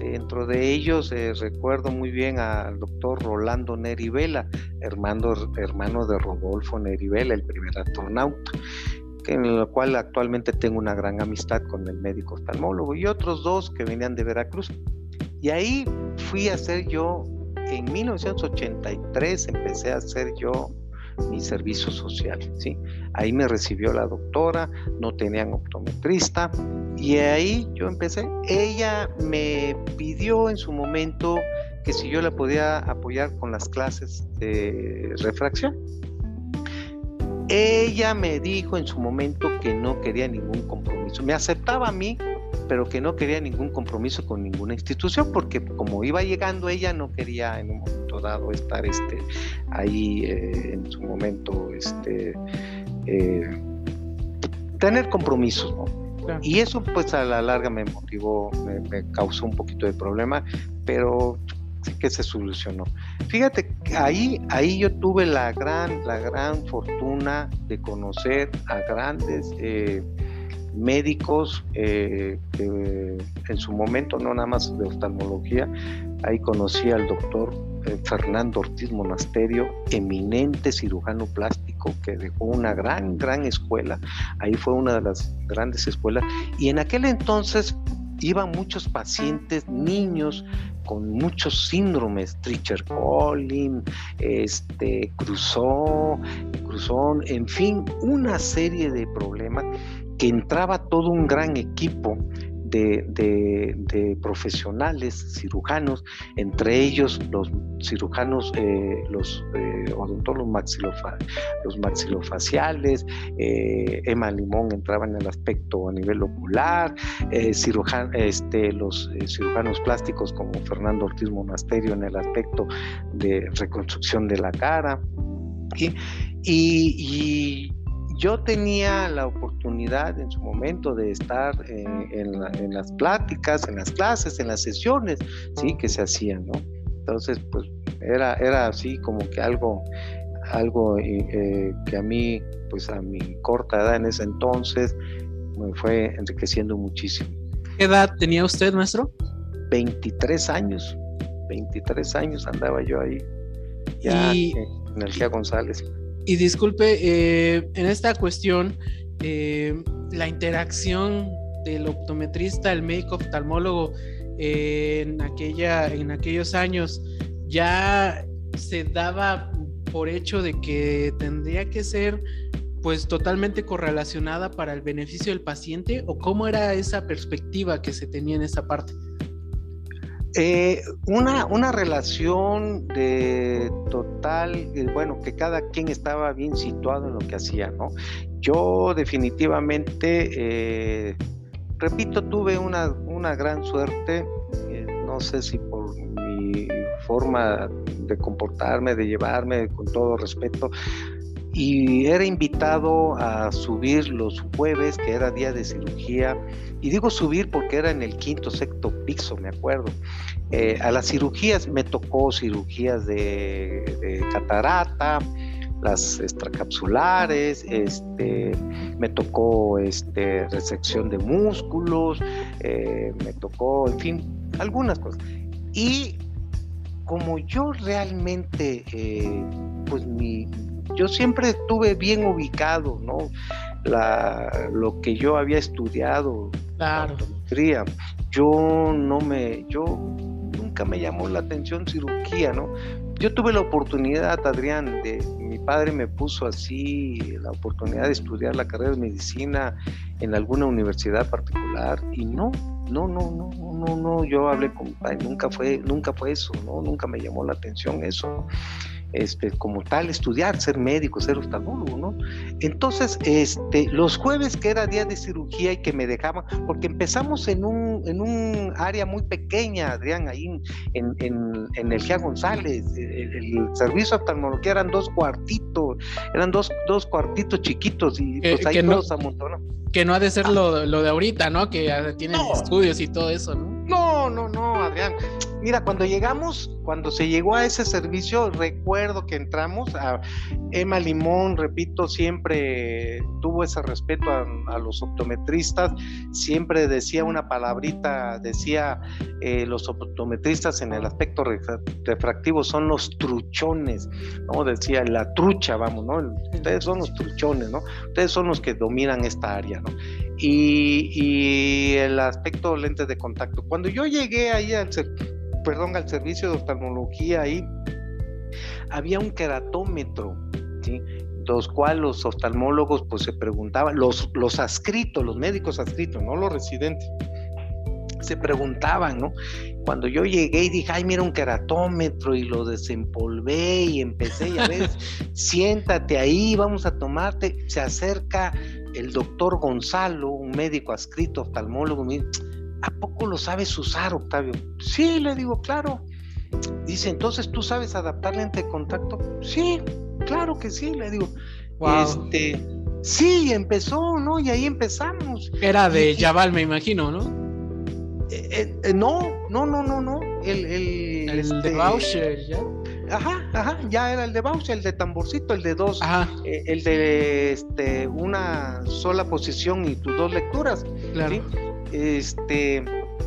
Dentro de ellos eh, recuerdo muy bien al doctor Rolando Neri Vela, hermano, hermano de Rodolfo Neri Vela, el primer astronauta, en el cual actualmente tengo una gran amistad con el médico oftalmólogo, y otros dos que venían de Veracruz. Y ahí fui a hacer yo en 1983 empecé a hacer yo mi servicio social, ¿sí? Ahí me recibió la doctora, no tenían optometrista y ahí yo empecé. Ella me pidió en su momento que si yo la podía apoyar con las clases de refracción. Ella me dijo en su momento que no quería ningún compromiso. Me aceptaba a mí pero que no quería ningún compromiso con ninguna institución, porque como iba llegando ella no quería en un momento dado estar este, ahí eh, en su momento este, eh, tener compromisos, Y eso pues a la larga me motivó, me, causó un poquito de problema, pero sí que se solucionó. Fíjate, ahí, ahí yo tuve la gran, la gran fortuna de conocer a grandes eh, médicos eh, en su momento, no nada más de oftalmología, ahí conocí al doctor eh, Fernando Ortiz Monasterio, eminente cirujano plástico que dejó una gran, gran escuela, ahí fue una de las grandes escuelas, y en aquel entonces iban muchos pacientes, niños con muchos síndromes, Tricher Collin, este, Cruzón, Cruzón, en fin, una serie de problemas que entraba todo un gran equipo de, profesionales cirujanos, entre ellos los cirujanos, eh, los eh, odontólogos los maxilofaciales, eh, Emma Limón entraba en el aspecto a nivel ocular, este, los cirujanos plásticos como Fernando Ortiz Monasterio en el aspecto de reconstrucción de la cara. y yo tenía la oportunidad en su momento de estar eh, en, las pláticas, en las clases, en las sesiones, sí, que se hacían, ¿no? Entonces, pues era, era así como que algo, algo eh, que a mí, pues a mi corta edad en ese entonces, me fue enriqueciendo muchísimo. ¿Qué edad tenía usted, maestro? 23 años, 23 años andaba yo ahí, ya en Energía González. Y disculpe, eh, en esta cuestión, eh, la interacción del optometrista, el médico oftalmólogo, eh, en, aquella, en aquellos años, ya se daba por hecho de que tendría que ser pues totalmente correlacionada para el beneficio del paciente o cómo era esa perspectiva que se tenía en esa parte? Eh, una, una relación de total, eh, bueno, que cada quien estaba bien situado en lo que hacía, ¿no? Yo definitivamente, eh, repito, tuve una, una gran suerte, no sé si por mi forma de comportarme, de llevarme con todo respeto, y era invitado a subir los jueves, que era día de cirugía, y digo subir porque era en el quinto, sexto piso, me acuerdo. Eh, a las cirugías me tocó cirugías de, catarata, las extracapsulares, este, me tocó este, resección de músculos, eh, me tocó, en fin, algunas cosas. Y como yo realmente, eh, pues mi, yo siempre estuve bien ubicado, ¿no? La, lo que yo había estudiado, claro. la yo no me, yo nunca me llamó la atención cirugía, ¿no? Yo tuve la oportunidad, Adrián, de mi padre me puso así la oportunidad de estudiar la carrera de medicina en alguna universidad particular y no, no, no, no, no, no, yo hablé con mi padre, nunca fue, nunca fue eso, no, nunca me llamó la atención eso este, como tal, estudiar, ser médico, ser oftalmólogo, ¿no? Entonces, este, los jueves que era día de cirugía y que me dejaban, porque empezamos en un, en un área muy pequeña, Adrián, ahí en, en, en el Gia González, el, servicio de oftalmología eran dos cuartitos, eran dos, dos cuartitos chiquitos y pues ahí todos amontonados. Que no ha de ser lo, lo de ahorita, ¿no? Que tienen estudios y todo eso, ¿no? No, no, no, Adrián. Mira, cuando llegamos, cuando se llegó a ese servicio, recuerdo que entramos a Emma Limón, repito, siempre tuvo ese respeto a, los optometristas, siempre decía una palabrita, decía eh, los optometristas en el aspecto refractivo son los truchones, ¿no? Decía la trucha, vamos, ¿no? Ustedes son los truchones, ¿no? Ustedes son los que dominan esta área, ¿no? Y, el aspecto lentes de contacto. Cuando yo llegué ahí al perdón, al servicio de oftalmología ahí, había un queratómetro, ¿sí? los cuales los oftalmólogos pues se preguntaban, los, los adscritos, los médicos adscritos, no los residentes, se preguntaban, ¿no? Cuando yo llegué y dije, ay, mira un queratómetro y lo desempolvé y empecé, ya ves, siéntate ahí, vamos a tomarte, se acerca el doctor Gonzalo, un médico adscrito, oftalmólogo, me dice, ¿a poco lo sabes usar, Octavio? Sí, le digo, claro. Dice, entonces tú sabes adaptar lente de contacto. Sí, claro que sí, le digo. Este, sí, empezó, ¿no? Y ahí empezamos. Era de Yaval, me imagino, ¿no? Eh, eh, no, no, no, no, no. El, el, el de este, Boucher, ya. Ajá, ajá, ya era el de Boucher, el de tamborcito, el de dos, eh, el de este, una sola posición y tus dos lecturas. Claro. Este,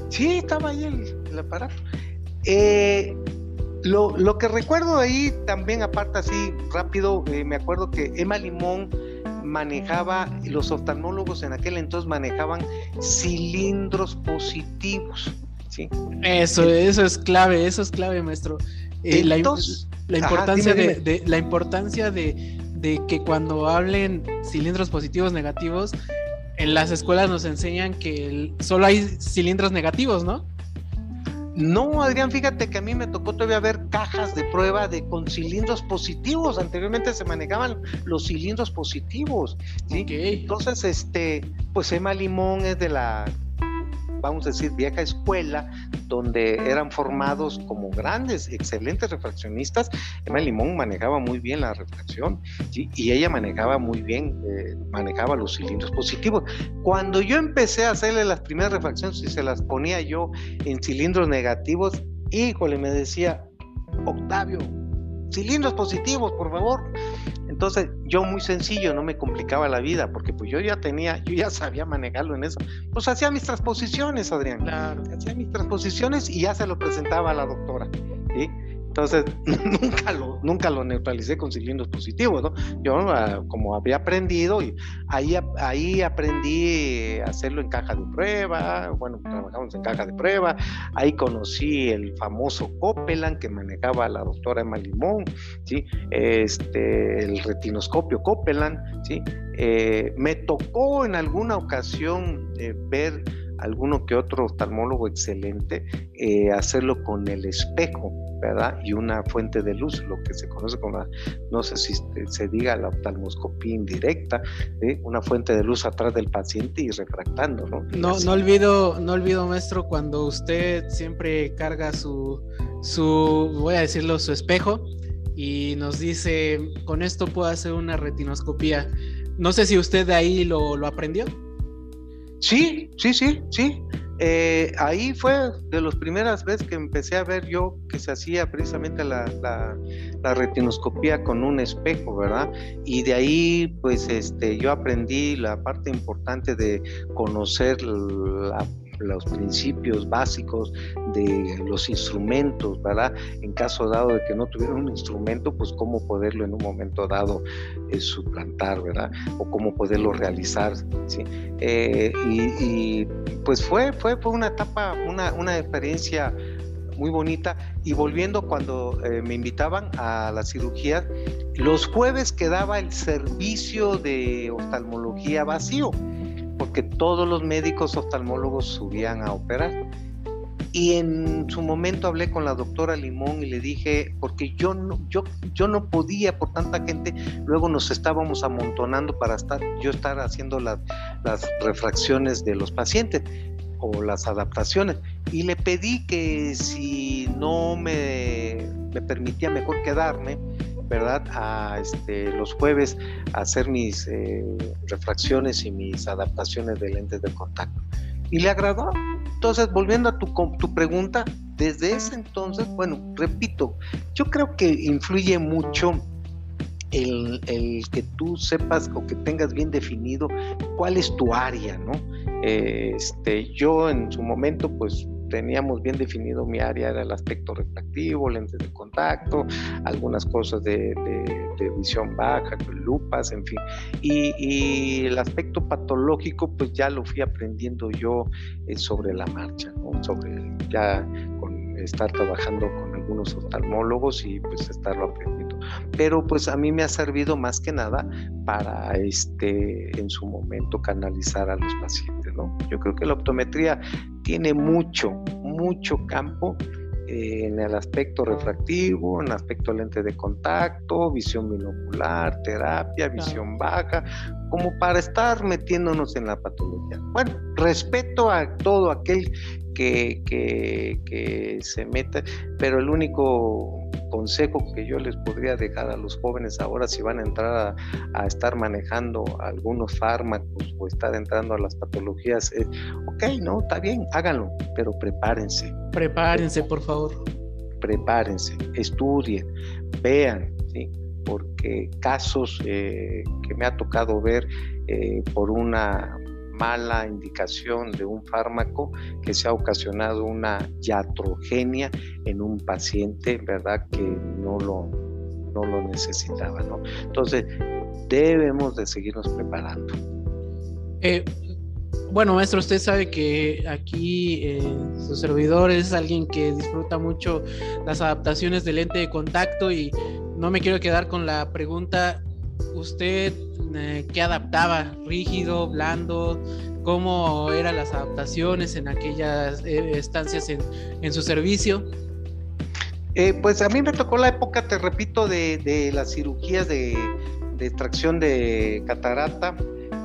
sí, estaba ahí el, aparato. Eh, lo, que recuerdo ahí también, aparte así rápido, eh, me acuerdo que Emma Limón manejaba, los oftalmólogos en aquel entonces manejaban cilindros positivos. ¿sí? Eso, eso es clave, eso es clave, maestro. Eh, la, importancia De, la importancia de, de que cuando hablen cilindros positivos, negativos, en las escuelas nos enseñan que solo hay cilindros negativos, ¿no? No, Adrián, fíjate que a mí me tocó todavía ver cajas de prueba de con cilindros positivos. Anteriormente se manejaban los cilindros positivos. ¿sí? Entonces, este, pues Emma Limón es de la vamos a decir, vieja escuela, donde eran formados como grandes, excelentes refraccionistas. Emma Limón manejaba muy bien la refracción y ella manejaba muy bien, eh, manejaba los cilindros positivos. Cuando yo empecé a hacerle las primeras refracciones y se las ponía yo en cilindros negativos, híjole, me decía, Octavio, cilindros positivos, por favor. Entonces, yo muy sencillo, no me complicaba la vida, porque pues yo ya tenía, yo ya sabía manejarlo en eso. Pues hacía mis transposiciones, Adrián. Claro. Hacía mis transposiciones y ya se lo presentaba a la doctora. ¿sí? Entonces, nunca lo, nunca lo neutralicé con cilindros positivos, ¿no? Yo, ah, como había aprendido, y ahí, ahí aprendí a hacerlo en caja de prueba, bueno, trabajamos en caja de prueba, ahí conocí el famoso Copeland que manejaba la doctora Emma Limón, ¿sí? Este, el retinoscopio Copeland, ¿sí? Eh, me tocó en alguna ocasión eh, ver alguno que otro oftalmólogo excelente eh, hacerlo con el espejo, ¿verdad? Y una fuente de luz, lo que se conoce como, no sé si se diga la oftalmoscopía indirecta, una fuente de luz atrás del paciente y refractando, ¿no? No, no olvido, no olvido, maestro, cuando usted siempre carga su, su, voy a decirlo, su espejo y nos dice, con esto puedo hacer una retinoscopía. No sé si usted de ahí lo, lo aprendió. Sí, sí, sí, sí. Eh, ahí fue de las primeras veces que empecé a ver yo que se hacía precisamente la, la, retinoscopía con un espejo, ¿verdad? Y de ahí, pues, este, yo aprendí la parte importante de conocer la los principios básicos de los instrumentos, ¿verdad? En caso dado de que no tuviera un instrumento, pues cómo poderlo en un momento dado eh, suplantar, ¿verdad? O cómo poderlo realizar, ¿sí? Eh, y, pues fue, fue, fue una etapa, una, una experiencia muy bonita. Y volviendo cuando eh, me invitaban a la cirugía, los jueves quedaba el servicio de oftalmología vacío porque todos los médicos oftalmólogos subían a operar. Y en su momento hablé con la doctora Limón y le dije, porque yo no, yo, yo no podía por tanta gente, luego nos estábamos amontonando para estar, yo estar haciendo las refracciones de los pacientes o las adaptaciones. Y le pedí que si no me, me permitía mejor quedarme, ¿verdad? A este, los jueves a hacer mis eh, refracciones y mis adaptaciones de lentes de contacto. Y le agradó. Entonces, volviendo a tu, tu pregunta, desde ese entonces, bueno, repito, yo creo que influye mucho el, el, que tú sepas o que tengas bien definido cuál es tu área, ¿no? Este, yo en su momento, pues teníamos bien definido mi área, era el aspecto refractivo, lentes de contacto, algunas cosas de, visión baja, lupas, en fin. Y, el aspecto patológico, pues ya lo fui aprendiendo yo eh, sobre la marcha, ¿no? sobre ya con estar trabajando con algunos oftalmólogos y pues estarlo aprendiendo. Pero pues a mí me ha servido más que nada para este en su momento canalizar a los pacientes, ¿no? Yo creo que la optometría tiene mucho, mucho campo eh, en el aspecto refractivo, en el aspecto lente de contacto, visión binocular, terapia, visión baja, como para estar metiéndonos en la patología. Bueno, respeto a todo aquel que, que, que se meta, pero el único consejo que yo les podría dejar a los jóvenes ahora si van a entrar a, estar manejando algunos fármacos o estar entrando a las patologías es, ok, no, está bien, háganlo, pero prepárense. Prepárense, por favor. Prepárense, estudien, vean, ¿sí? porque casos eh, que me ha tocado ver eh, por una mala indicación de un fármaco que se ha ocasionado una iatrogenia en un paciente, ¿verdad? Que no lo, no lo necesitaba, ¿no? Entonces, debemos de seguirnos preparando. Eh, bueno, maestro, usted sabe que aquí eh, su servidor es alguien que disfruta mucho las adaptaciones de lente de contacto y no me quiero quedar con la pregunta ¿usted eh, qué adaptaba? ¿Rígido, blando? ¿Cómo eran las adaptaciones en aquellas eh, estancias en, su servicio? Eh, pues a mí me tocó la época, te repito, de, las cirugías de, extracción de catarata,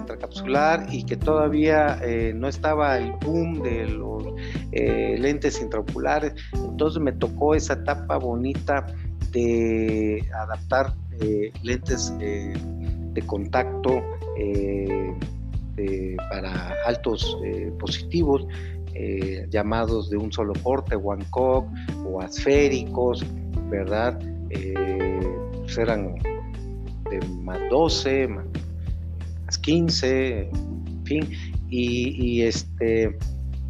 intracapsular y que todavía eh, no estaba el boom de los lentes intraoculares. Entonces me tocó esa etapa bonita de adaptar eh, lentes de contacto para altos positivos. llamados de un solo corte, one cock o asféricos, ¿verdad? Pues eran de más 12, más 15, en fin, y, este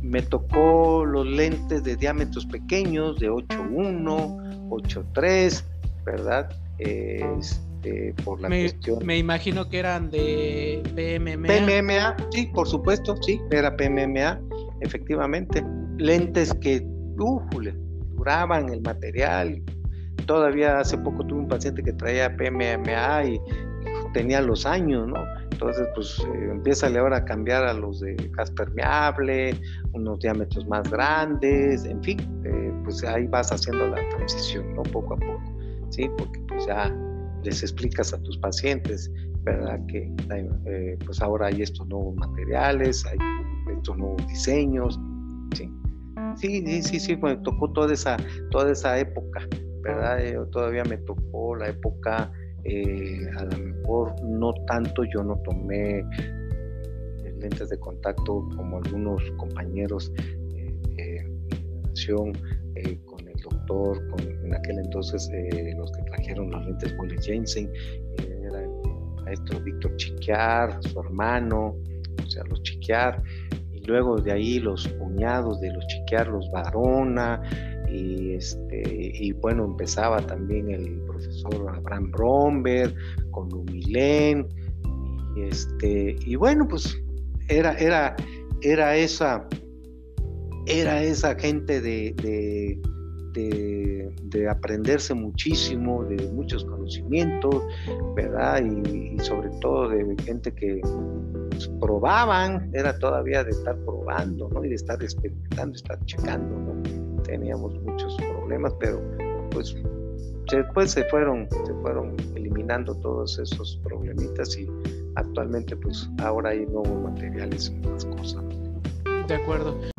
me tocó los lentes de diámetros pequeños de 8.1, 8.3, ¿verdad? Este, por la cuestión. Me imagino que eran de PMMA. PMMA, sí, por supuesto, sí, era PMMA, efectivamente. Lentes que, duraban el material. Todavía hace poco tuve un paciente que traía PMMA y tenía los años, ¿no? Entonces, pues eh, empieza ahora a cambiar a los de gas permeable, unos diámetros más grandes, en fin, eh, pues ahí vas haciendo la transición, ¿no? Poco a poco, ¿sí? Porque pues ya les explicas a tus pacientes, ¿verdad? Que eh, pues ahora hay estos nuevos materiales, hay estos nuevos diseños, ¿sí? Sí, sí, sí, sí, me tocó toda esa, toda esa época, ¿verdad? todavía me tocó la época eh, a lo mejor no tanto yo no tomé eh, lentes de contacto como algunos compañeros eh, eh con el doctor, en aquel entonces los que trajeron los lentes Wally Jensen, era el maestro Víctor Chiquiar, su hermano, o sea, los Chiquiar, y luego de ahí los cuñados de los Chiquiar, los Varona, y, este, y bueno, empezaba también el profesor Abraham Bromberg con Lumilén, y, este, y bueno, pues era, era, era esa era esa gente de, de, aprenderse muchísimo, de muchos conocimientos, ¿verdad? Y, sobre todo de gente que pues, probaban, era todavía de estar probando, ¿no? Y de estar experimentando, estar checando, ¿no? Teníamos muchos problemas, pero pues después se fueron, se fueron eliminando todos esos problemitas y actualmente pues ahora hay nuevos materiales y nuevas cosas. De acuerdo.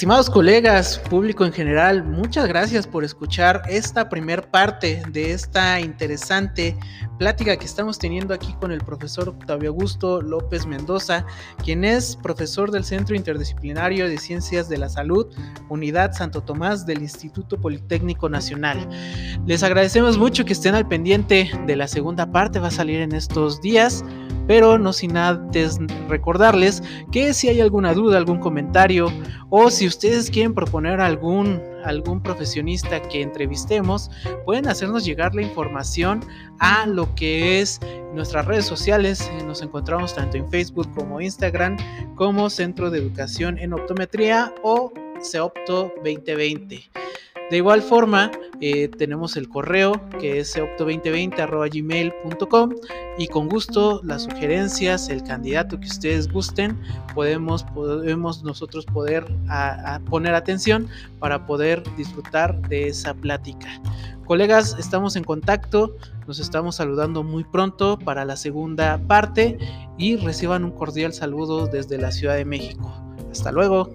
Estimados colegas, público en general, muchas gracias por escuchar esta primer parte de esta interesante plática que estamos teniendo aquí con el profesor Octavio Augusto López Mendoza, quien es profesor del Centro Interdisciplinario de Ciencias de la Salud, Unidad Santo Tomás del Instituto Politécnico Nacional. Les agradecemos mucho que estén al pendiente de la segunda parte, va a salir en estos días pero no sin antes recordarles que si hay alguna duda, algún comentario o si ustedes quieren proponer algún, algún profesionista que entrevistemos, pueden hacernos llegar la información a lo que es nuestras redes sociales. Nos encontramos tanto en Facebook como Instagram como Centro de Educación en Optometría o CEOPTO 2020. De igual forma, eh, tenemos el correo que es opto2020.gmail.com y con gusto las sugerencias, el candidato que ustedes gusten, podemos, podemos nosotros poder poner atención para poder disfrutar de esa plática. Colegas, estamos en contacto, nos estamos saludando muy pronto para la segunda parte y reciban un cordial saludo desde la Ciudad de México. Hasta luego.